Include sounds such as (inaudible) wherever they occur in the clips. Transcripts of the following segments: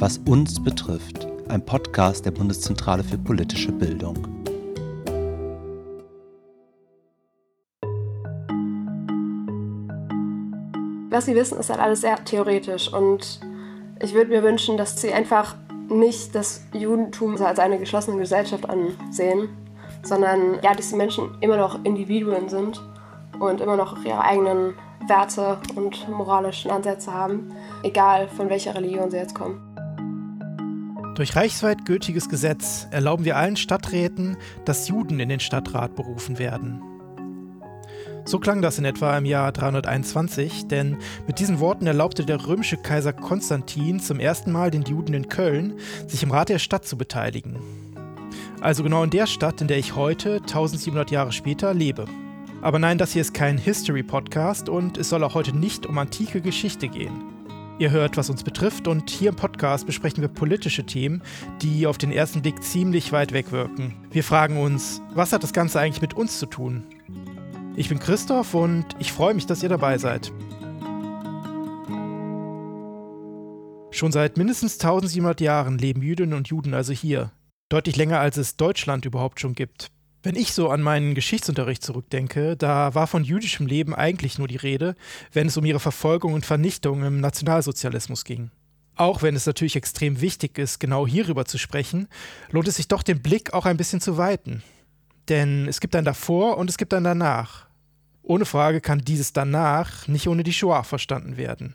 Was uns betrifft, ein Podcast der Bundeszentrale für politische Bildung. Was Sie wissen, ist halt alles sehr theoretisch und ich würde mir wünschen, dass Sie einfach nicht das Judentum als eine geschlossene Gesellschaft ansehen, sondern ja, dass die Menschen immer noch Individuen sind und immer noch ihre eigenen Werte und moralischen Ansätze haben, egal von welcher Religion sie jetzt kommen. Durch reichsweit gültiges Gesetz erlauben wir allen Stadträten, dass Juden in den Stadtrat berufen werden. So klang das in etwa im Jahr 321, denn mit diesen Worten erlaubte der römische Kaiser Konstantin zum ersten Mal den Juden in Köln, sich im Rat der Stadt zu beteiligen. Also genau in der Stadt, in der ich heute, 1700 Jahre später, lebe. Aber nein, das hier ist kein History-Podcast und es soll auch heute nicht um antike Geschichte gehen. Ihr hört, was uns betrifft und hier im Podcast besprechen wir politische Themen, die auf den ersten Blick ziemlich weit weg wirken. Wir fragen uns, was hat das Ganze eigentlich mit uns zu tun? Ich bin Christoph und ich freue mich, dass ihr dabei seid. Schon seit mindestens 1700 Jahren leben Jüdinnen und Juden also hier. Deutlich länger als es Deutschland überhaupt schon gibt. Wenn ich so an meinen Geschichtsunterricht zurückdenke, da war von jüdischem Leben eigentlich nur die Rede, wenn es um ihre Verfolgung und Vernichtung im Nationalsozialismus ging. Auch wenn es natürlich extrem wichtig ist, genau hierüber zu sprechen, lohnt es sich doch den Blick auch ein bisschen zu weiten. Denn es gibt ein davor und es gibt ein danach. Ohne Frage kann dieses danach nicht ohne die Shoah verstanden werden.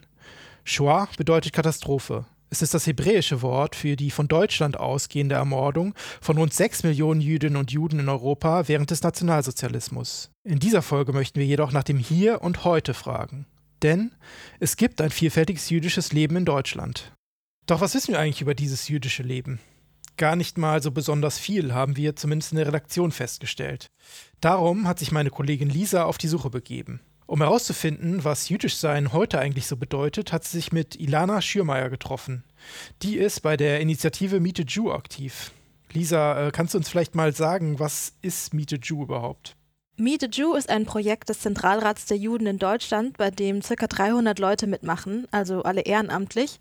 Shoah bedeutet Katastrophe. Es ist das hebräische Wort für die von Deutschland ausgehende Ermordung von rund sechs Millionen Jüdinnen und Juden in Europa während des Nationalsozialismus. In dieser Folge möchten wir jedoch nach dem Hier und Heute fragen. Denn es gibt ein vielfältiges jüdisches Leben in Deutschland. Doch was wissen wir eigentlich über dieses jüdische Leben? Gar nicht mal so besonders viel, haben wir zumindest in der Redaktion festgestellt. Darum hat sich meine Kollegin Lisa auf die Suche begeben. Um herauszufinden, was jüdisch sein heute eigentlich so bedeutet, hat sie sich mit Ilana Schürmeier getroffen. Die ist bei der Initiative Meet a Jew aktiv. Lisa, äh, kannst du uns vielleicht mal sagen, was ist Meet a Jew überhaupt? Meet a Jew ist ein Projekt des Zentralrats der Juden in Deutschland, bei dem ca. 300 Leute mitmachen, also alle ehrenamtlich.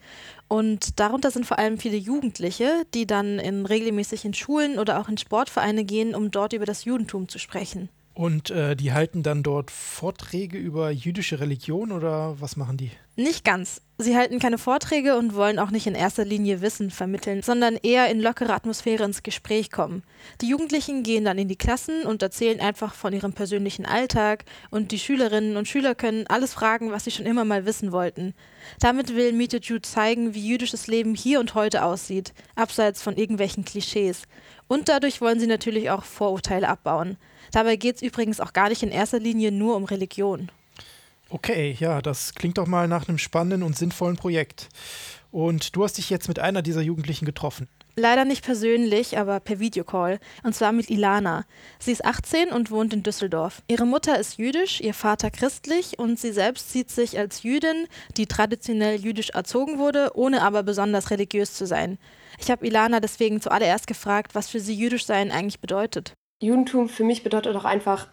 Und darunter sind vor allem viele Jugendliche, die dann in regelmäßigen Schulen oder auch in Sportvereine gehen, um dort über das Judentum zu sprechen. Und äh, die halten dann dort Vorträge über jüdische Religion oder was machen die? Nicht ganz. Sie halten keine Vorträge und wollen auch nicht in erster Linie Wissen vermitteln, sondern eher in lockere Atmosphäre ins Gespräch kommen. Die Jugendlichen gehen dann in die Klassen und erzählen einfach von ihrem persönlichen Alltag und die Schülerinnen und Schüler können alles fragen, was sie schon immer mal wissen wollten. Damit will Meet the Jew zeigen, wie jüdisches Leben hier und heute aussieht, abseits von irgendwelchen Klischees. Und dadurch wollen sie natürlich auch Vorurteile abbauen. Dabei geht es übrigens auch gar nicht in erster Linie nur um Religion. Okay, ja, das klingt doch mal nach einem spannenden und sinnvollen Projekt. Und du hast dich jetzt mit einer dieser Jugendlichen getroffen. Leider nicht persönlich, aber per Videocall. Und zwar mit Ilana. Sie ist 18 und wohnt in Düsseldorf. Ihre Mutter ist jüdisch, ihr Vater christlich und sie selbst sieht sich als Jüdin, die traditionell jüdisch erzogen wurde, ohne aber besonders religiös zu sein. Ich habe Ilana deswegen zuallererst gefragt, was für sie jüdisch sein eigentlich bedeutet. Judentum für mich bedeutet auch einfach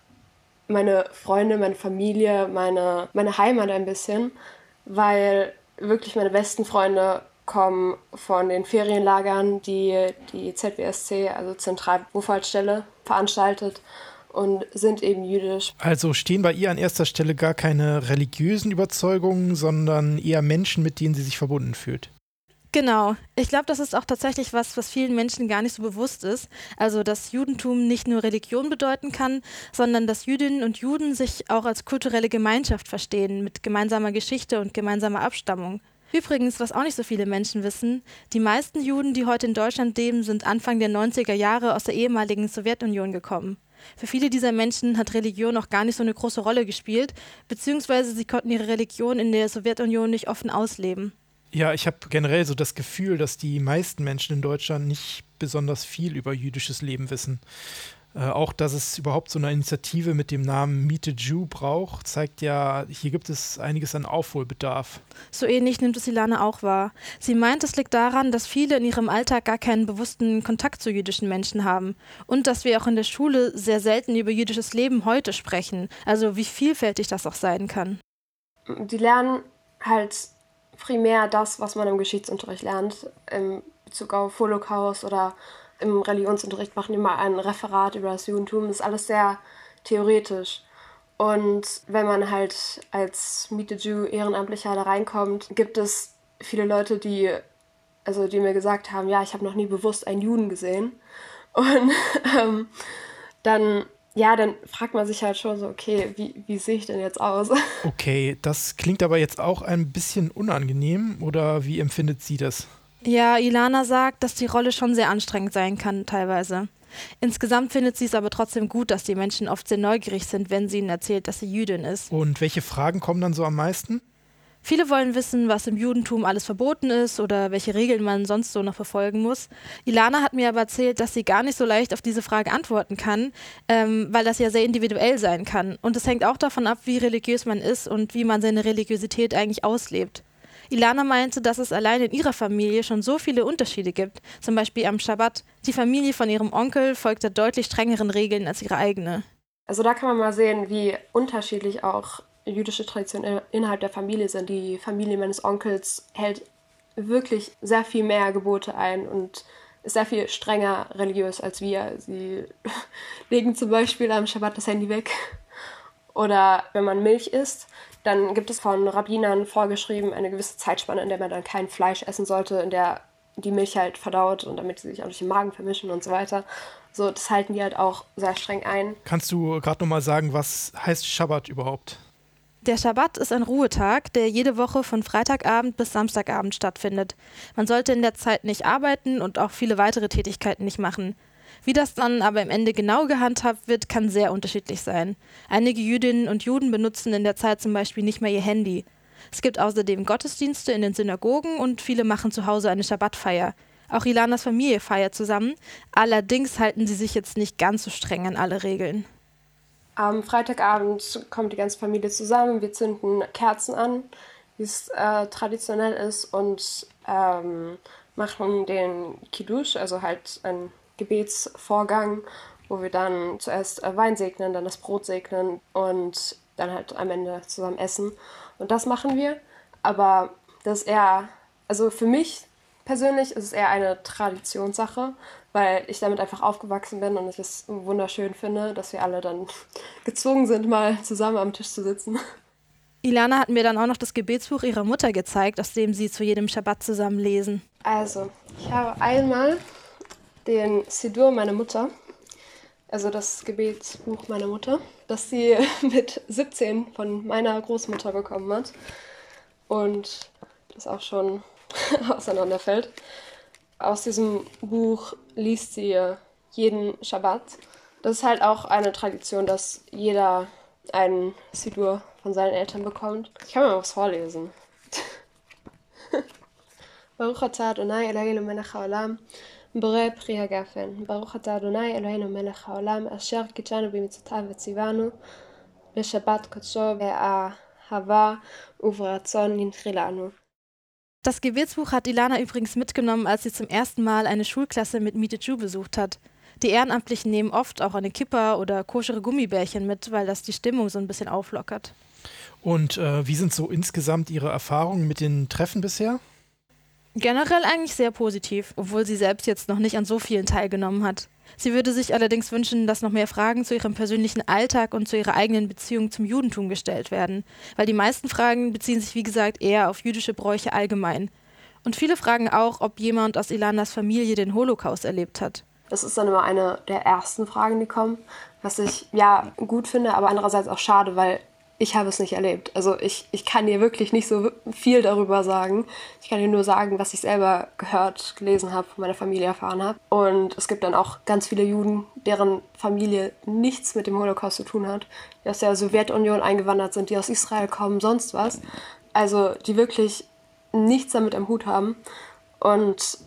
meine Freunde, meine Familie, meine, meine Heimat ein bisschen, weil wirklich meine besten Freunde kommen von den Ferienlagern, die die ZWSC, also Zentralbuchhaltstelle, veranstaltet und sind eben jüdisch. Also stehen bei ihr an erster Stelle gar keine religiösen Überzeugungen, sondern eher Menschen, mit denen sie sich verbunden fühlt. Genau. Ich glaube, das ist auch tatsächlich was, was vielen Menschen gar nicht so bewusst ist. Also, dass Judentum nicht nur Religion bedeuten kann, sondern dass Jüdinnen und Juden sich auch als kulturelle Gemeinschaft verstehen, mit gemeinsamer Geschichte und gemeinsamer Abstammung. Übrigens, was auch nicht so viele Menschen wissen, die meisten Juden, die heute in Deutschland leben, sind Anfang der 90er Jahre aus der ehemaligen Sowjetunion gekommen. Für viele dieser Menschen hat Religion auch gar nicht so eine große Rolle gespielt, beziehungsweise sie konnten ihre Religion in der Sowjetunion nicht offen ausleben. Ja, ich habe generell so das Gefühl, dass die meisten Menschen in Deutschland nicht besonders viel über jüdisches Leben wissen. Äh, auch, dass es überhaupt so eine Initiative mit dem Namen Meet a Jew braucht, zeigt ja, hier gibt es einiges an Aufholbedarf. So ähnlich nimmt es Ilana auch wahr. Sie meint, es liegt daran, dass viele in ihrem Alltag gar keinen bewussten Kontakt zu jüdischen Menschen haben und dass wir auch in der Schule sehr selten über jüdisches Leben heute sprechen, also wie vielfältig das auch sein kann. Die lernen halt primär das, was man im Geschichtsunterricht lernt, im Bezug auf Holocaust oder im Religionsunterricht machen die mal ein Referat über das Judentum. Das ist alles sehr theoretisch. Und wenn man halt als Meet the Jew Ehrenamtlicher da reinkommt, gibt es viele Leute, die, also die mir gesagt haben, ja, ich habe noch nie bewusst einen Juden gesehen. Und (laughs) ähm, dann, ja, dann fragt man sich halt schon so, okay, wie, wie sehe ich denn jetzt aus? (laughs) Okay, das klingt aber jetzt auch ein bisschen unangenehm oder wie empfindet sie das? Ja, Ilana sagt, dass die Rolle schon sehr anstrengend sein kann, teilweise. Insgesamt findet sie es aber trotzdem gut, dass die Menschen oft sehr neugierig sind, wenn sie ihnen erzählt, dass sie Jüdin ist. Und welche Fragen kommen dann so am meisten? Viele wollen wissen, was im Judentum alles verboten ist oder welche Regeln man sonst so noch verfolgen muss. Ilana hat mir aber erzählt, dass sie gar nicht so leicht auf diese Frage antworten kann, ähm, weil das ja sehr individuell sein kann. Und es hängt auch davon ab, wie religiös man ist und wie man seine Religiosität eigentlich auslebt. Ilana meinte, dass es allein in ihrer Familie schon so viele Unterschiede gibt. Zum Beispiel am Schabbat. Die Familie von ihrem Onkel folgte deutlich strengeren Regeln als ihre eigene. Also da kann man mal sehen, wie unterschiedlich auch jüdische Traditionen innerhalb der Familie sind. Die Familie meines Onkels hält wirklich sehr viel mehr Gebote ein und ist sehr viel strenger religiös als wir. Sie (laughs) legen zum Beispiel am Schabbat das Handy weg. Oder wenn man Milch isst, dann gibt es von Rabbinern vorgeschrieben eine gewisse Zeitspanne, in der man dann kein Fleisch essen sollte, in der die Milch halt verdaut und damit sie sich auch nicht im Magen vermischen und so weiter. So, das halten die halt auch sehr streng ein. Kannst du gerade nochmal sagen, was heißt Schabbat überhaupt? Der Schabbat ist ein Ruhetag, der jede Woche von Freitagabend bis Samstagabend stattfindet. Man sollte in der Zeit nicht arbeiten und auch viele weitere Tätigkeiten nicht machen. Wie das dann aber im Ende genau gehandhabt wird, kann sehr unterschiedlich sein. Einige Jüdinnen und Juden benutzen in der Zeit zum Beispiel nicht mehr ihr Handy. Es gibt außerdem Gottesdienste in den Synagogen und viele machen zu Hause eine Schabbatfeier. Auch Ilanas Familie feiert zusammen, allerdings halten sie sich jetzt nicht ganz so streng an alle Regeln. Am Freitagabend kommt die ganze Familie zusammen, wir zünden Kerzen an, wie es äh, traditionell ist, und ähm, machen den Kiddush, also halt einen Gebetsvorgang, wo wir dann zuerst äh, Wein segnen, dann das Brot segnen und dann halt am Ende zusammen essen. Und das machen wir, aber das ist eher, also für mich persönlich ist es eher eine Traditionssache, weil ich damit einfach aufgewachsen bin und ich es wunderschön finde, dass wir alle dann (laughs) gezwungen sind, mal zusammen am Tisch zu sitzen. Ilana hat mir dann auch noch das Gebetsbuch ihrer Mutter gezeigt, aus dem sie zu jedem Schabbat zusammen lesen. Also, ich habe einmal den Sidur meiner Mutter, also das Gebetsbuch meiner Mutter, das sie (laughs) mit 17 von meiner Großmutter bekommen hat und das auch schon (laughs) auseinanderfällt. Aus diesem Buch liest sie jeden Schabbat. Das ist halt auch eine Tradition, dass jeder einen Sidur von seinen Eltern bekommt. Ich kann mal was vorlesen. (laughs) Baruch atah Adonai Eloheinu melech haolam, בורא פרי הגפן. ברוך אתה אדוני אלוהינו מלך העולם, אשר קידשנו במצוותיו וציוונו בשבת קודשו באהבה וברצון ננחילנו. Das Gebetsbuch hat Ilana übrigens mitgenommen, als sie zum ersten Mal eine Schulklasse mit Miete Ju besucht hat. Die Ehrenamtlichen nehmen oft auch eine Kippa oder koschere Gummibärchen mit, weil das die Stimmung so ein bisschen auflockert. Und äh, wie sind so insgesamt Ihre Erfahrungen mit den Treffen bisher? Generell eigentlich sehr positiv, obwohl sie selbst jetzt noch nicht an so vielen teilgenommen hat. Sie würde sich allerdings wünschen, dass noch mehr Fragen zu ihrem persönlichen Alltag und zu ihrer eigenen Beziehung zum Judentum gestellt werden, weil die meisten Fragen beziehen sich, wie gesagt, eher auf jüdische Bräuche allgemein. Und viele fragen auch, ob jemand aus Ilanas Familie den Holocaust erlebt hat. Das ist dann immer eine der ersten Fragen, die kommen, was ich ja gut finde, aber andererseits auch schade, weil ich habe es nicht erlebt. Also ich, ich kann dir wirklich nicht so viel darüber sagen. Ich kann dir nur sagen, was ich selber gehört, gelesen habe, von meiner Familie erfahren habe. Und es gibt dann auch ganz viele Juden, deren Familie nichts mit dem Holocaust zu tun hat, die aus der Sowjetunion eingewandert sind, die aus Israel kommen, sonst was. Also die wirklich nichts damit am Hut haben. Und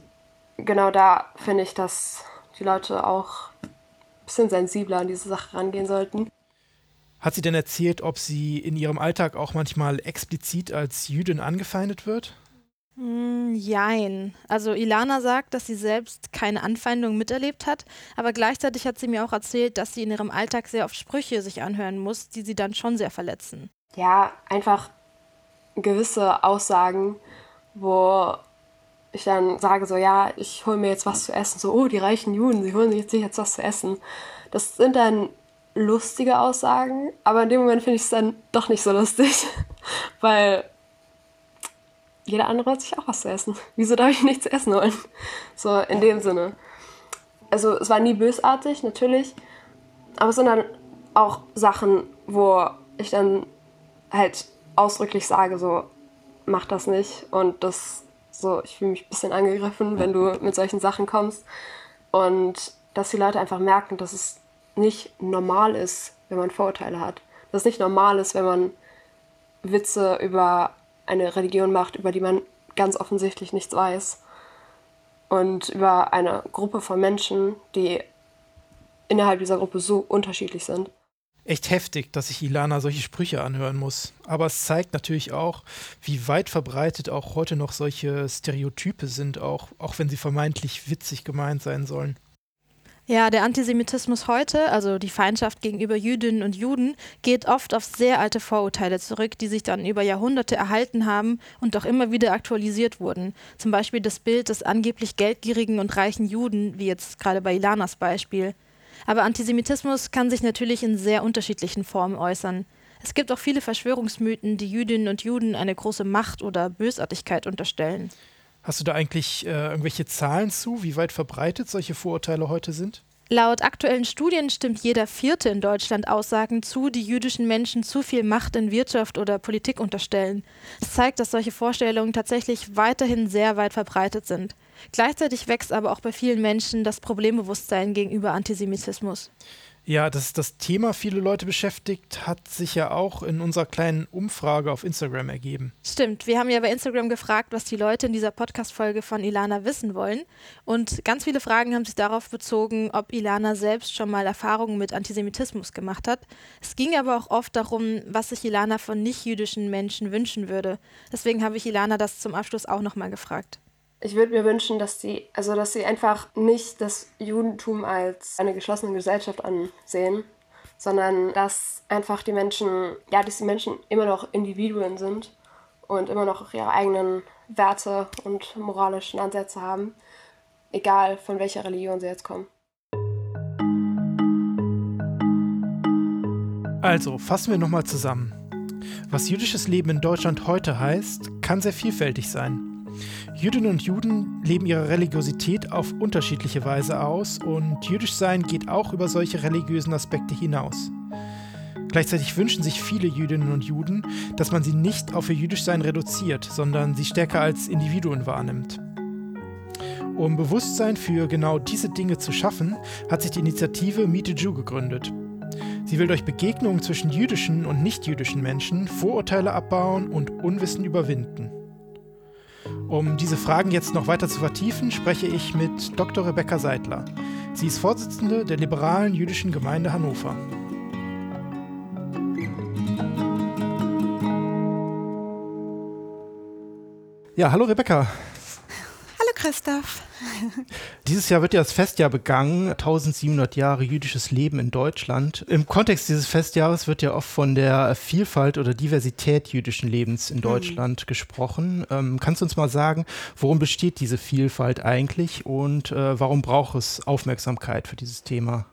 genau da finde ich, dass die Leute auch ein bisschen sensibler an diese Sache rangehen sollten. Hat sie denn erzählt, ob sie in ihrem Alltag auch manchmal explizit als Jüdin angefeindet wird? Mm, jein. Also Ilana sagt, dass sie selbst keine Anfeindung miterlebt hat, aber gleichzeitig hat sie mir auch erzählt, dass sie in ihrem Alltag sehr oft Sprüche sich anhören muss, die sie dann schon sehr verletzen. Ja, einfach gewisse Aussagen wo ich dann sage so, ja, ich hole mir jetzt was zu essen. So, oh, die reichen Juden, sie holen sich jetzt was zu essen. Das sind dann lustige Aussagen, aber in dem Moment finde ich es dann doch nicht so lustig, (laughs) weil jeder andere hat sich auch was zu essen. Wieso darf ich nichts essen holen? So in dem Sinne. Also es war nie bösartig, natürlich, aber es sind dann auch Sachen, wo ich dann halt ausdrücklich sage, so, mach das nicht und das so, ich fühle mich ein bisschen angegriffen, wenn du mit solchen Sachen kommst und dass die Leute einfach merken, dass es nicht normal ist, wenn man Vorurteile hat. Dass es nicht normal ist, wenn man Witze über eine Religion macht, über die man ganz offensichtlich nichts weiß. Und über eine Gruppe von Menschen, die innerhalb dieser Gruppe so unterschiedlich sind. Echt heftig, dass sich Ilana solche Sprüche anhören muss. Aber es zeigt natürlich auch, wie weit verbreitet auch heute noch solche Stereotype sind, auch, auch wenn sie vermeintlich witzig gemeint sein sollen. Ja, der Antisemitismus heute, also die Feindschaft gegenüber Jüdinnen und Juden, geht oft auf sehr alte Vorurteile zurück, die sich dann über Jahrhunderte erhalten haben und auch immer wieder aktualisiert wurden. Zum Beispiel das Bild des angeblich geldgierigen und reichen Juden, wie jetzt gerade bei Ilanas Beispiel. Aber Antisemitismus kann sich natürlich in sehr unterschiedlichen Formen äußern. Es gibt auch viele Verschwörungsmythen, die Jüdinnen und Juden eine große Macht oder Bösartigkeit unterstellen. Hast du da eigentlich äh, irgendwelche Zahlen zu, wie weit verbreitet solche Vorurteile heute sind? Laut aktuellen Studien stimmt jeder Vierte in Deutschland Aussagen zu, die jüdischen Menschen zu viel Macht in Wirtschaft oder Politik unterstellen. Es zeigt, dass solche Vorstellungen tatsächlich weiterhin sehr weit verbreitet sind. Gleichzeitig wächst aber auch bei vielen Menschen das Problembewusstsein gegenüber Antisemitismus. Ja, dass das Thema viele Leute beschäftigt, hat sich ja auch in unserer kleinen Umfrage auf Instagram ergeben. Stimmt, wir haben ja bei Instagram gefragt, was die Leute in dieser Podcast-Folge von Ilana wissen wollen. Und ganz viele Fragen haben sich darauf bezogen, ob Ilana selbst schon mal Erfahrungen mit Antisemitismus gemacht hat. Es ging aber auch oft darum, was sich Ilana von nicht-jüdischen Menschen wünschen würde. Deswegen habe ich Ilana das zum Abschluss auch nochmal gefragt. Ich würde mir wünschen, dass sie, also dass sie einfach nicht das Judentum als eine geschlossene Gesellschaft ansehen, sondern dass einfach die Menschen, ja, dass die Menschen immer noch Individuen sind und immer noch ihre eigenen Werte und moralischen Ansätze haben, egal von welcher Religion sie jetzt kommen. Also, fassen wir nochmal zusammen. Was jüdisches Leben in Deutschland heute heißt, kann sehr vielfältig sein. Jüdinnen und Juden leben ihre Religiosität auf unterschiedliche Weise aus und jüdisch sein geht auch über solche religiösen Aspekte hinaus. Gleichzeitig wünschen sich viele Jüdinnen und Juden, dass man sie nicht auf ihr Jüdischsein reduziert, sondern sie stärker als Individuen wahrnimmt. Um Bewusstsein für genau diese Dinge zu schaffen, hat sich die Initiative Meet a Jew gegründet. Sie will durch Begegnungen zwischen jüdischen und nichtjüdischen Menschen Vorurteile abbauen und Unwissen überwinden. Um diese Fragen jetzt noch weiter zu vertiefen, spreche ich mit Dr. Rebecca Seidler. Sie ist Vorsitzende der liberalen jüdischen Gemeinde Hannover. Ja, hallo Rebecca. Christoph. (laughs) Dieses Jahr wird ja das Festjahr begangen, 1700 Jahre jüdisches Leben in Deutschland. Im Kontext dieses Festjahres wird ja oft von der Vielfalt oder Diversität jüdischen Lebens in mhm. Deutschland mhm. gesprochen. Ähm, kannst du uns mal sagen, worum besteht diese Vielfalt eigentlich und äh, warum braucht es Aufmerksamkeit für dieses Thema?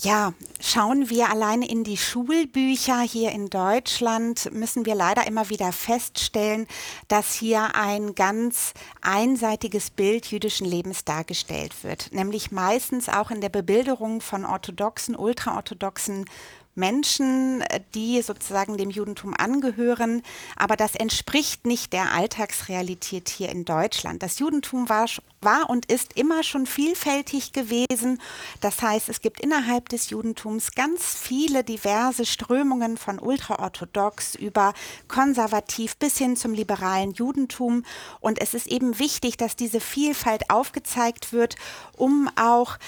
Ja, schauen wir alleine in die Schulbücher hier in Deutschland, müssen wir leider immer wieder feststellen, dass hier ein ganz einseitiges Bild jüdischen Lebens dargestellt wird, nämlich meistens auch in der Bebilderung von orthodoxen, ultraorthodoxen Menschen, äh, die sozusagen dem Judentum angehören. Aber das entspricht nicht der Alltagsrealität hier in Deutschland. Das Judentum war, war und ist immer schon vielfältig gewesen. Das heißt, es gibt innerhalb des Judentums ganz viele diverse Strömungen von ultraorthodox über konservativ bis hin zum liberalen Judentum. Und es ist eben wichtig, dass diese Vielfalt aufgezeigt wird, um auch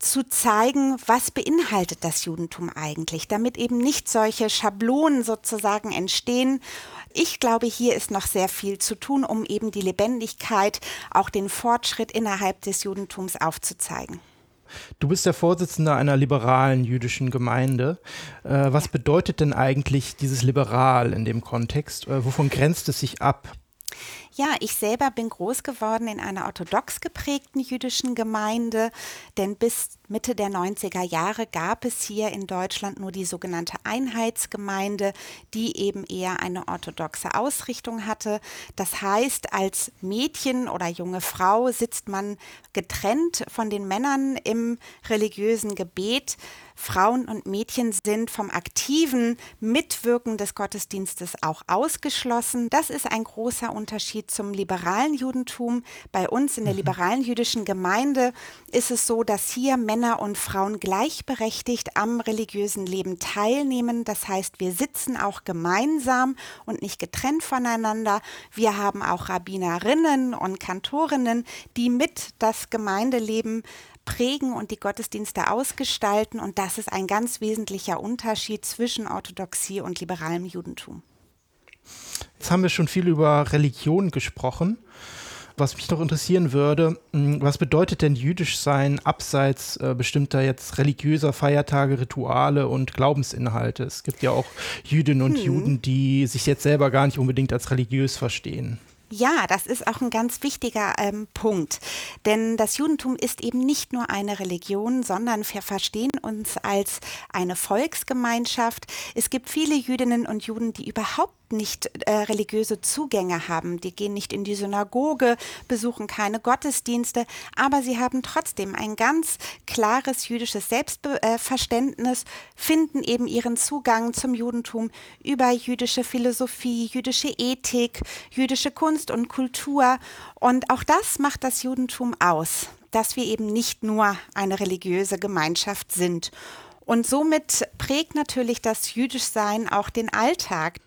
zu zeigen, was beinhaltet das Judentum eigentlich, damit eben nicht solche Schablonen sozusagen entstehen. Ich glaube, hier ist noch sehr viel zu tun, um eben die Lebendigkeit, auch den Fortschritt innerhalb des Judentums aufzuzeigen. Du bist der Vorsitzende einer liberalen jüdischen Gemeinde. Äh, was bedeutet denn eigentlich dieses Liberal in dem Kontext? Äh, wovon grenzt es sich ab? Ja, ich selber bin groß geworden in einer orthodox geprägten jüdischen Gemeinde, denn bis Mitte der 90er Jahre gab es hier in Deutschland nur die sogenannte Einheitsgemeinde, die eben eher eine orthodoxe Ausrichtung hatte. Das heißt, als Mädchen oder junge Frau sitzt man getrennt von den Männern im religiösen Gebet Frauen und Mädchen sind vom aktiven Mitwirken des Gottesdienstes auch ausgeschlossen. Das ist ein großer Unterschied zum liberalen Judentum. Bei uns in der mhm. liberalen jüdischen Gemeinde ist es so, dass hier Männer und Frauen gleichberechtigt am religiösen Leben teilnehmen. Das heißt, wir sitzen auch gemeinsam und nicht getrennt voneinander. Wir haben auch Rabbinerinnen und Kantorinnen, die mit das Gemeindeleben prägen und die Gottesdienste ausgestalten. Und das ist ein ganz wesentlicher Unterschied zwischen Orthodoxie und liberalem Judentum. Jetzt haben wir schon viel über Religion gesprochen. Was mich noch interessieren würde, hm, was bedeutet denn jüdisch sein abseits äh, bestimmter jetzt religiöser Feiertage, Rituale und Glaubensinhalte? Es gibt ja auch Jüdinnen und hm. Juden, die sich jetzt selber gar nicht unbedingt als religiös verstehen. Ja, das ist auch ein ganz wichtiger ähm, Punkt. Denn das Judentum ist eben nicht nur eine Religion, sondern wir verstehen uns als eine Volksgemeinschaft. Es gibt viele Jüdinnen und Juden, die überhaupt nicht äh, religiöse Zugänge haben. Die gehen nicht in die Synagoge, besuchen keine Gottesdienste, aber sie haben trotzdem ein ganz klares jüdisches Selbstverständnis, finden eben ihren Zugang zum Judentum über jüdische Philosophie, jüdische Ethik, jüdische Kunst und Kultur. Und auch das macht das Judentum aus, dass wir eben nicht nur eine religiöse Gemeinschaft sind. Und somit prägt natürlich das Jüdischsein auch den Alltag.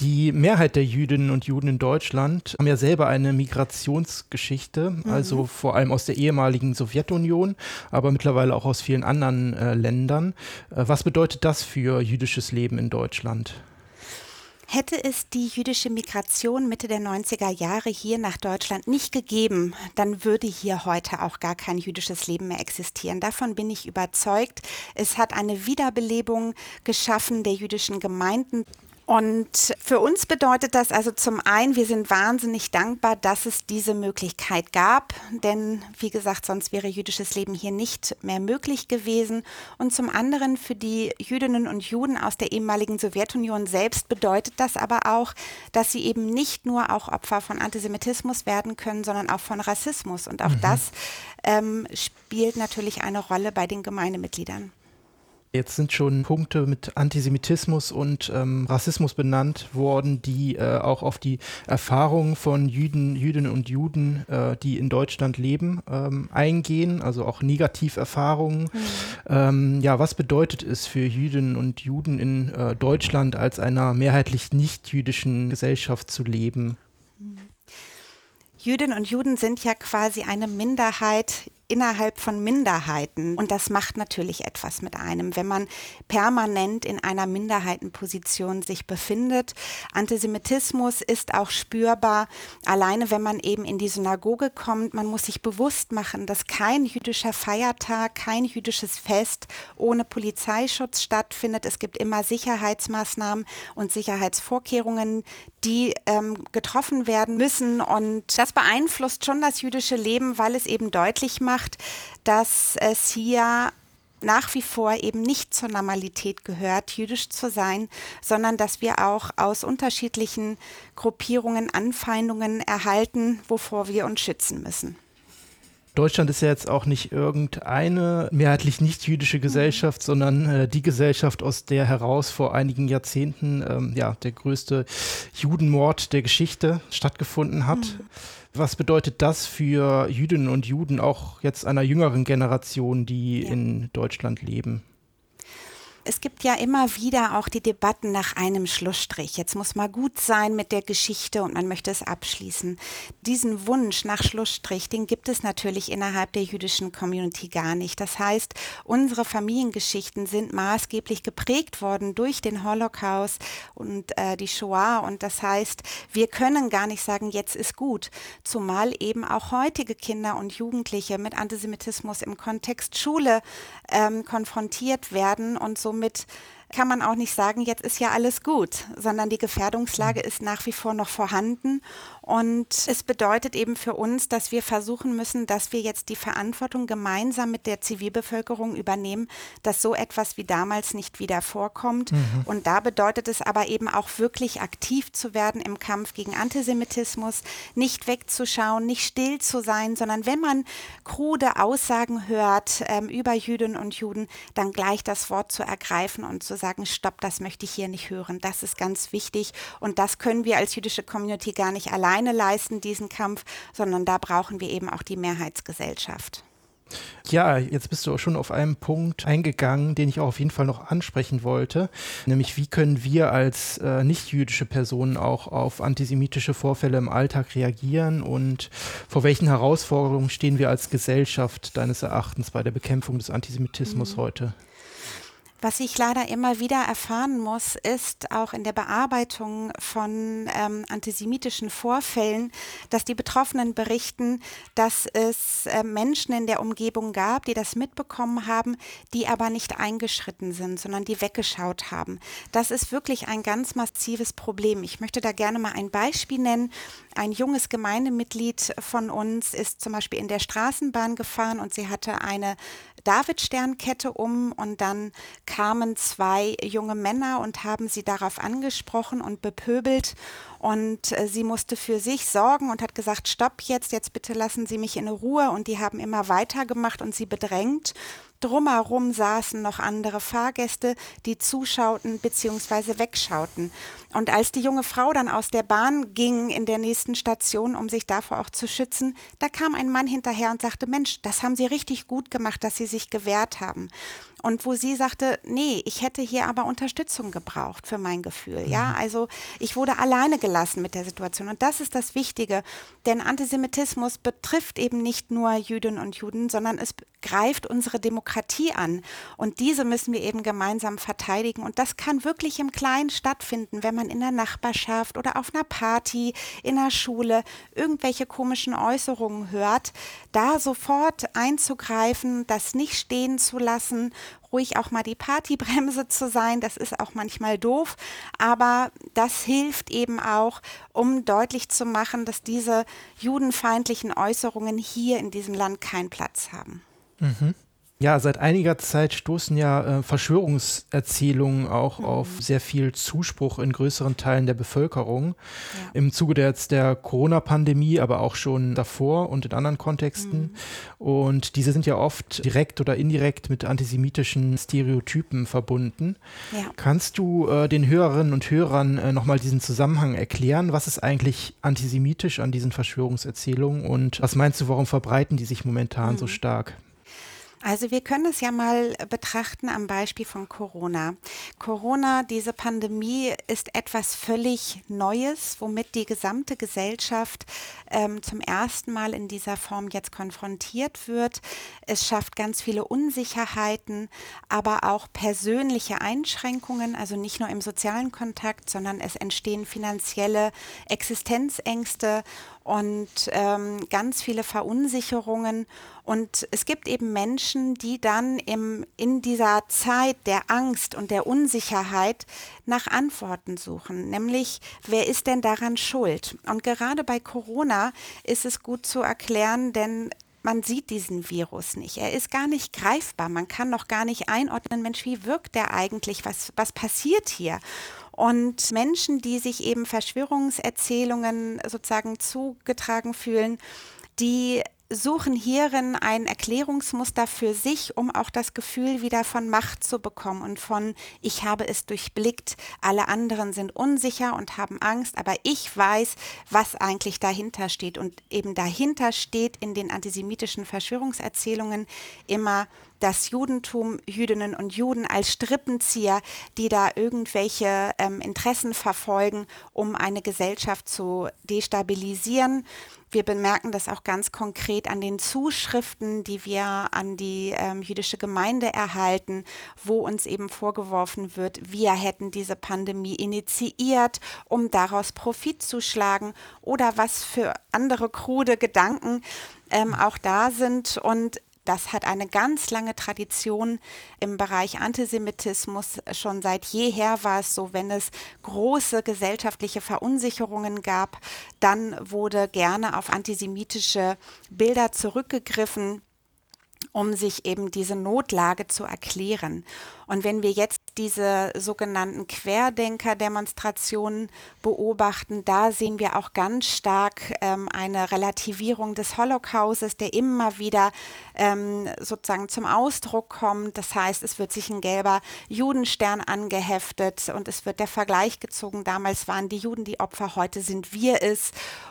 Die Mehrheit der Jüdinnen und Juden in Deutschland haben ja selber eine Migrationsgeschichte, mhm. also vor allem aus der ehemaligen Sowjetunion, aber mittlerweile auch aus vielen anderen äh, Ländern. Äh, was bedeutet das für jüdisches Leben in Deutschland? Hätte es die jüdische Migration Mitte der 90er Jahre hier nach Deutschland nicht gegeben, dann würde hier heute auch gar kein jüdisches Leben mehr existieren. Davon bin ich überzeugt. Es hat eine Wiederbelebung geschaffen der jüdischen Gemeinden. Und für uns bedeutet das also zum einen, wir sind wahnsinnig dankbar, dass es diese Möglichkeit gab, denn wie gesagt, sonst wäre jüdisches Leben hier nicht mehr möglich gewesen. Und zum anderen für die Jüdinnen und Juden aus der ehemaligen Sowjetunion selbst bedeutet das aber auch, dass sie eben nicht nur auch Opfer von Antisemitismus werden können, sondern auch von Rassismus. Und auch mhm. das ähm, spielt natürlich eine Rolle bei den Gemeindemitgliedern. Jetzt sind schon Punkte mit Antisemitismus und ähm, Rassismus benannt worden, die äh, auch auf die Erfahrungen von Jüden, Jüdinnen und Juden, äh, die in Deutschland leben, ähm, eingehen, also auch Negativerfahrungen. Mhm. Ähm, ja, was bedeutet es für Jüdinnen und Juden in äh, Deutschland als einer mehrheitlich nicht-jüdischen Gesellschaft zu leben? Jüdinnen und Juden sind ja quasi eine Minderheit innerhalb von Minderheiten. Und das macht natürlich etwas mit einem, wenn man permanent in einer Minderheitenposition sich befindet. Antisemitismus ist auch spürbar, alleine wenn man eben in die Synagoge kommt. Man muss sich bewusst machen, dass kein jüdischer Feiertag, kein jüdisches Fest ohne Polizeischutz stattfindet. Es gibt immer Sicherheitsmaßnahmen und Sicherheitsvorkehrungen, die ähm, getroffen werden müssen. Und das beeinflusst schon das jüdische Leben, weil es eben deutlich macht, gemacht, dass es hier nach wie vor eben nicht zur Normalität gehört, jüdisch zu sein, sondern dass wir auch aus unterschiedlichen Gruppierungen Anfeindungen erhalten, wovor wir uns schützen müssen. Deutschland ist ja jetzt auch nicht irgendeine mehrheitlich nicht jüdische Gesellschaft, sondern äh, die Gesellschaft, aus der heraus vor einigen Jahrzehnten ähm, ja, der größte Judenmord der Geschichte stattgefunden hat. Mhm. Was bedeutet das für Jüdinnen und Juden, auch jetzt einer jüngeren Generation, die ja. in Deutschland leben? Es gibt ja immer wieder auch die Debatten nach einem Schlussstrich. Jetzt muss mal gut sein mit der Geschichte und man möchte es abschließen. Diesen Wunsch nach Schlussstrich, den gibt es natürlich innerhalb der jüdischen Community gar nicht. Das heißt, unsere Familiengeschichten sind maßgeblich geprägt worden durch den Holocaust und äh, die Shoah. Und das heißt, wir können gar nicht sagen, jetzt ist gut. Zumal eben auch heutige Kinder und Jugendliche mit Antisemitismus im Kontext Schule ähm, konfrontiert werden und somit mit kann man auch nicht sagen, jetzt ist ja alles gut, sondern die Gefährdungslage ist nach wie vor noch vorhanden. Und es bedeutet eben für uns, dass wir versuchen müssen, dass wir jetzt die Verantwortung gemeinsam mit der Zivilbevölkerung übernehmen, dass so etwas wie damals nicht wieder vorkommt. Mhm. Und da bedeutet es aber eben auch wirklich aktiv zu werden im Kampf gegen Antisemitismus, nicht wegzuschauen, nicht still zu sein, sondern wenn man krude Aussagen hört ähm, über Jüdinnen und Juden, dann gleich das Wort zu ergreifen und zu sagen, stopp, das möchte ich hier nicht hören. Das ist ganz wichtig und das können wir als jüdische Community gar nicht alleine leisten, diesen Kampf, sondern da brauchen wir eben auch die Mehrheitsgesellschaft. Ja, jetzt bist du auch schon auf einen Punkt eingegangen, den ich auch auf jeden Fall noch ansprechen wollte, nämlich wie können wir als äh, nicht-jüdische Personen auch auf antisemitische Vorfälle im Alltag reagieren und vor welchen Herausforderungen stehen wir als Gesellschaft deines Erachtens bei der Bekämpfung des Antisemitismus mhm. heute? Was ich leider immer wieder erfahren muss, ist auch in der Bearbeitung von ähm, antisemitischen Vorfällen, dass die Betroffenen berichten, dass es äh, Menschen in der Umgebung gab, die das mitbekommen haben, die aber nicht eingeschritten sind, sondern die weggeschaut haben. Das ist wirklich ein ganz massives Problem. Ich möchte da gerne mal ein Beispiel nennen. Ein junges Gemeindemitglied von uns ist zum Beispiel in der Straßenbahn gefahren und sie hatte eine Davidsternkette um und dann kamen zwei junge Männer und haben sie darauf angesprochen und bepöbelt und äh, sie musste für sich sorgen und hat gesagt, stopp jetzt, jetzt bitte lassen Sie mich in Ruhe. Und die haben immer weitergemacht und sie bedrängt Drumherum saßen noch andere Fahrgäste, die zuschauten bzw. wegschauten. Und als die junge Frau dann aus der Bahn ging in der nächsten Station, um sich davor auch zu schützen, da kam ein Mann hinterher und sagte, Mensch, das haben Sie richtig gut gemacht, dass Sie sich gewehrt haben. Und wo sie sagte, nee, ich hätte hier aber Unterstützung gebraucht für mein Gefühl. Mhm. Ja, also ich wurde alleine gelassen mit der Situation. Und das ist das Wichtige. Denn Antisemitismus betrifft eben nicht nur Jüdinnen und Juden, sondern es greift unsere Demokratie an. Und diese müssen wir eben gemeinsam verteidigen. Und das kann wirklich im Kleinen stattfinden, wenn man in der Nachbarschaft oder auf einer Party, in der Schule irgendwelche komischen Äußerungen hört, da sofort einzugreifen, das nicht stehen zu lassen, ruhig auch mal die Partybremse zu sein, das ist auch manchmal doof, aber das hilft eben auch, um deutlich zu machen, dass diese judenfeindlichen Äußerungen hier in diesem Land keinen Platz haben. Mhm. Ja, seit einiger Zeit stoßen ja äh, Verschwörungserzählungen auch mhm. auf sehr viel Zuspruch in größeren Teilen der Bevölkerung. Ja. Im Zuge der, der Corona-Pandemie, aber auch schon davor und in anderen Kontexten. Mhm. Und diese sind ja oft direkt oder indirekt mit antisemitischen Stereotypen verbunden. Ja. Kannst du äh, den Hörerinnen und Hörern äh, nochmal diesen Zusammenhang erklären? Was ist eigentlich antisemitisch an diesen Verschwörungserzählungen und was meinst du, warum verbreiten die sich momentan mhm. so stark? Also wir können es ja mal betrachten am Beispiel von Corona. Corona, diese Pandemie ist etwas völlig Neues, womit die gesamte Gesellschaft ähm, zum ersten Mal in dieser Form jetzt konfrontiert wird. Es schafft ganz viele Unsicherheiten, aber auch persönliche Einschränkungen, also nicht nur im sozialen Kontakt, sondern es entstehen finanzielle Existenzängste und ähm, ganz viele Verunsicherungen. Und es gibt eben Menschen, die dann im, in dieser Zeit der Angst und der Unsicherheit nach Antworten suchen, nämlich wer ist denn daran schuld? Und gerade bei Corona ist es gut zu erklären, denn man sieht diesen Virus nicht. Er ist gar nicht greifbar. Man kann noch gar nicht einordnen, Mensch, wie wirkt der eigentlich? Was, was passiert hier? Und Menschen, die sich eben Verschwörungserzählungen sozusagen zugetragen fühlen, die suchen hierin ein Erklärungsmuster für sich, um auch das Gefühl wieder von Macht zu bekommen und von ich habe es durchblickt, alle anderen sind unsicher und haben Angst, aber ich weiß, was eigentlich dahinter steht. Und eben dahinter steht in den antisemitischen Verschwörungserzählungen immer das Judentum, Jüdinnen und Juden als Strippenzieher, die da irgendwelche ähm, Interessen verfolgen, um eine Gesellschaft zu destabilisieren. Wir bemerken das auch ganz konkret an den Zuschriften, die wir an die ähm, jüdische Gemeinde erhalten, wo uns eben vorgeworfen wird, wir hätten diese Pandemie initiiert, um daraus Profit zu schlagen oder was für andere krude Gedanken ähm, auch da sind. Und das hat eine ganz lange Tradition im Bereich Antisemitismus. Schon seit jeher war es so, wenn es große gesellschaftliche Verunsicherungen gab, dann wurde gerne auf antisemitische Bilder zurückgegriffen um sich eben diese Notlage zu erklären. Und wenn wir jetzt diese sogenannten Querdenker-Demonstrationen beobachten, da sehen wir auch ganz stark ähm, eine Relativierung des Holocaustes, der immer wieder ähm, sozusagen zum Ausdruck kommt. Das heißt, es wird sich ein gelber Judenstern angeheftet und es wird der Vergleich gezogen. Damals waren die Juden die Opfer, heute sind wir es.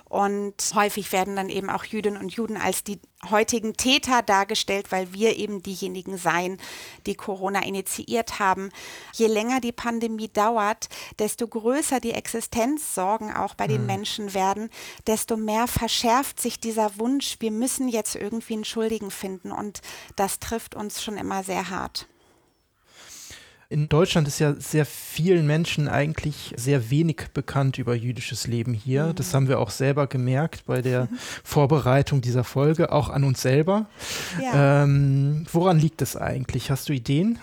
Und häufig werden dann eben auch Jüdinnen und Juden als die heutigen Täter dargestellt, weil wir eben diejenigen seien, die Corona initiiert haben. Je länger die Pandemie dauert, desto größer die Existenzsorgen auch bei den mhm. Menschen werden, desto mehr verschärft sich dieser Wunsch, wir müssen jetzt irgendwie einen Schuldigen finden. Und das trifft uns schon immer sehr hart. In Deutschland ist ja sehr vielen Menschen eigentlich sehr wenig bekannt über jüdisches Leben hier. Mhm. Das haben wir auch selber gemerkt bei der (laughs) Vorbereitung dieser Folge, auch an uns selber. Ja. Ähm, woran liegt es eigentlich? Hast du Ideen?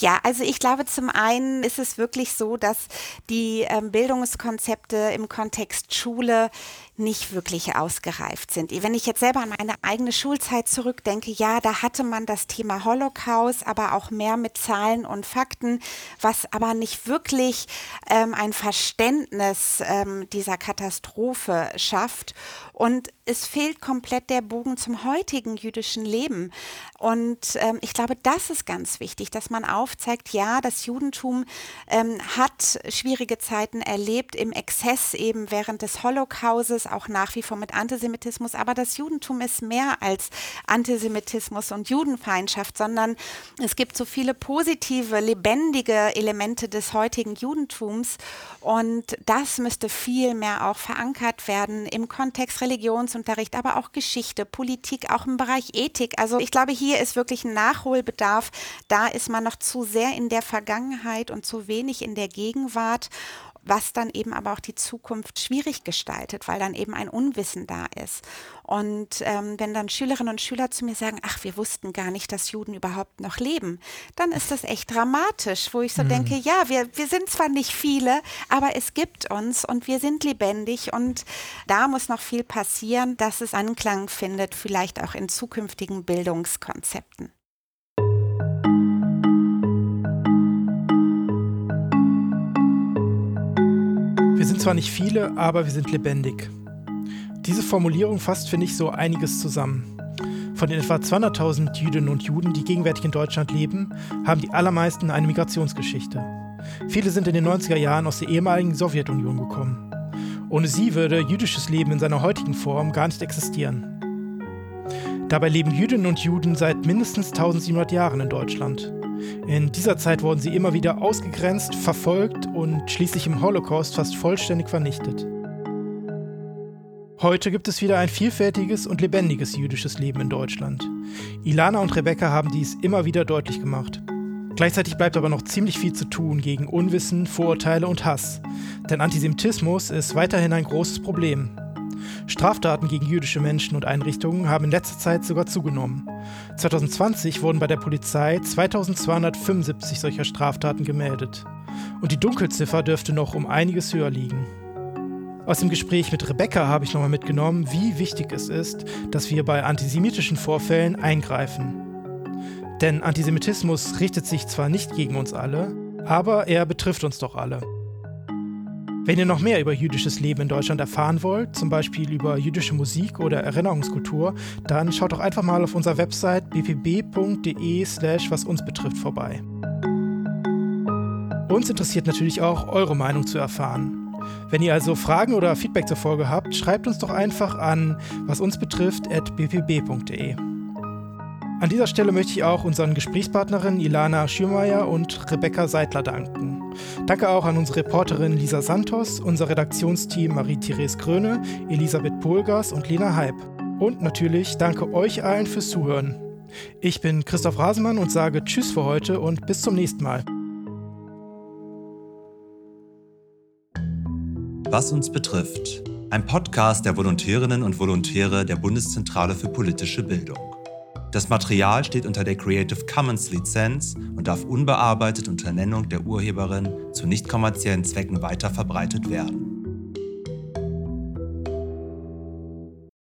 Ja, also ich glaube, zum einen ist es wirklich so, dass die ähm, Bildungskonzepte im Kontext Schule nicht wirklich ausgereift sind. Wenn ich jetzt selber an meine eigene Schulzeit zurückdenke, ja, da hatte man das Thema Holocaust, aber auch mehr mit Zahlen und Fakten, was aber nicht wirklich ähm, ein Verständnis ähm, dieser Katastrophe schafft. Und es fehlt komplett der Bogen zum heutigen jüdischen Leben. Und ähm, ich glaube, das ist ganz wichtig, dass man aufzeigt, ja, das Judentum ähm, hat schwierige Zeiten erlebt im Exzess eben während des Holocaustes, auch nach wie vor mit Antisemitismus. Aber das Judentum ist mehr als Antisemitismus und Judenfeindschaft, sondern es gibt so viele positive, lebendige Elemente des heutigen Judentums. Und das müsste viel mehr auch verankert werden im Kontext Religionsunterricht, aber auch Geschichte, Politik, auch im Bereich Ethik. Also ich glaube, hier ist wirklich ein Nachholbedarf. Da ist man noch zu sehr in der Vergangenheit und zu wenig in der Gegenwart was dann eben aber auch die Zukunft schwierig gestaltet, weil dann eben ein Unwissen da ist. Und ähm, wenn dann Schülerinnen und Schüler zu mir sagen, ach, wir wussten gar nicht, dass Juden überhaupt noch leben, dann ist das echt dramatisch, wo ich so mhm. denke, ja, wir, wir sind zwar nicht viele, aber es gibt uns und wir sind lebendig und da muss noch viel passieren, dass es Anklang findet, vielleicht auch in zukünftigen Bildungskonzepten. Wir sind zwar nicht viele, aber wir sind lebendig. Diese Formulierung fasst, finde ich, so einiges zusammen. Von den etwa 200.000 Jüdinnen und Juden, die gegenwärtig in Deutschland leben, haben die allermeisten eine Migrationsgeschichte. Viele sind in den 90er Jahren aus der ehemaligen Sowjetunion gekommen. Ohne sie würde jüdisches Leben in seiner heutigen Form gar nicht existieren. Dabei leben Jüdinnen und Juden seit mindestens 1700 Jahren in Deutschland. In dieser Zeit wurden sie immer wieder ausgegrenzt, verfolgt und schließlich im Holocaust fast vollständig vernichtet. Heute gibt es wieder ein vielfältiges und lebendiges jüdisches Leben in Deutschland. Ilana und Rebecca haben dies immer wieder deutlich gemacht. Gleichzeitig bleibt aber noch ziemlich viel zu tun gegen Unwissen, Vorurteile und Hass. Denn Antisemitismus ist weiterhin ein großes Problem. Straftaten gegen jüdische Menschen und Einrichtungen haben in letzter Zeit sogar zugenommen. 2020 wurden bei der Polizei 2275 solcher Straftaten gemeldet. Und die Dunkelziffer dürfte noch um einiges höher liegen. Aus dem Gespräch mit Rebecca habe ich nochmal mitgenommen, wie wichtig es ist, dass wir bei antisemitischen Vorfällen eingreifen. Denn Antisemitismus richtet sich zwar nicht gegen uns alle, aber er betrifft uns doch alle. Wenn ihr noch mehr über jüdisches Leben in Deutschland erfahren wollt, zum Beispiel über jüdische Musik oder Erinnerungskultur, dann schaut doch einfach mal auf unserer Website bpb.de slash was uns betrifft vorbei. Uns interessiert natürlich auch eure Meinung zu erfahren. Wenn ihr also Fragen oder Feedback zur Folge habt, schreibt uns doch einfach an was uns betrifft bpb.de. An dieser Stelle möchte ich auch unseren Gesprächspartnerinnen Ilana Schürmeier und Rebecca Seidler danken. Danke auch an unsere Reporterin Lisa Santos, unser Redaktionsteam Marie-Therese Kröne, Elisabeth Polgers und Lena Heib. Und natürlich danke euch allen fürs Zuhören. Ich bin Christoph Rasemann und sage Tschüss für heute und bis zum nächsten Mal. Was uns betrifft. Ein Podcast der Volontärinnen und Volontäre der Bundeszentrale für politische Bildung. Das Material steht unter der Creative Commons Lizenz und darf unbearbeitet unter Nennung der Urheberin zu nicht kommerziellen Zwecken weiterverbreitet werden.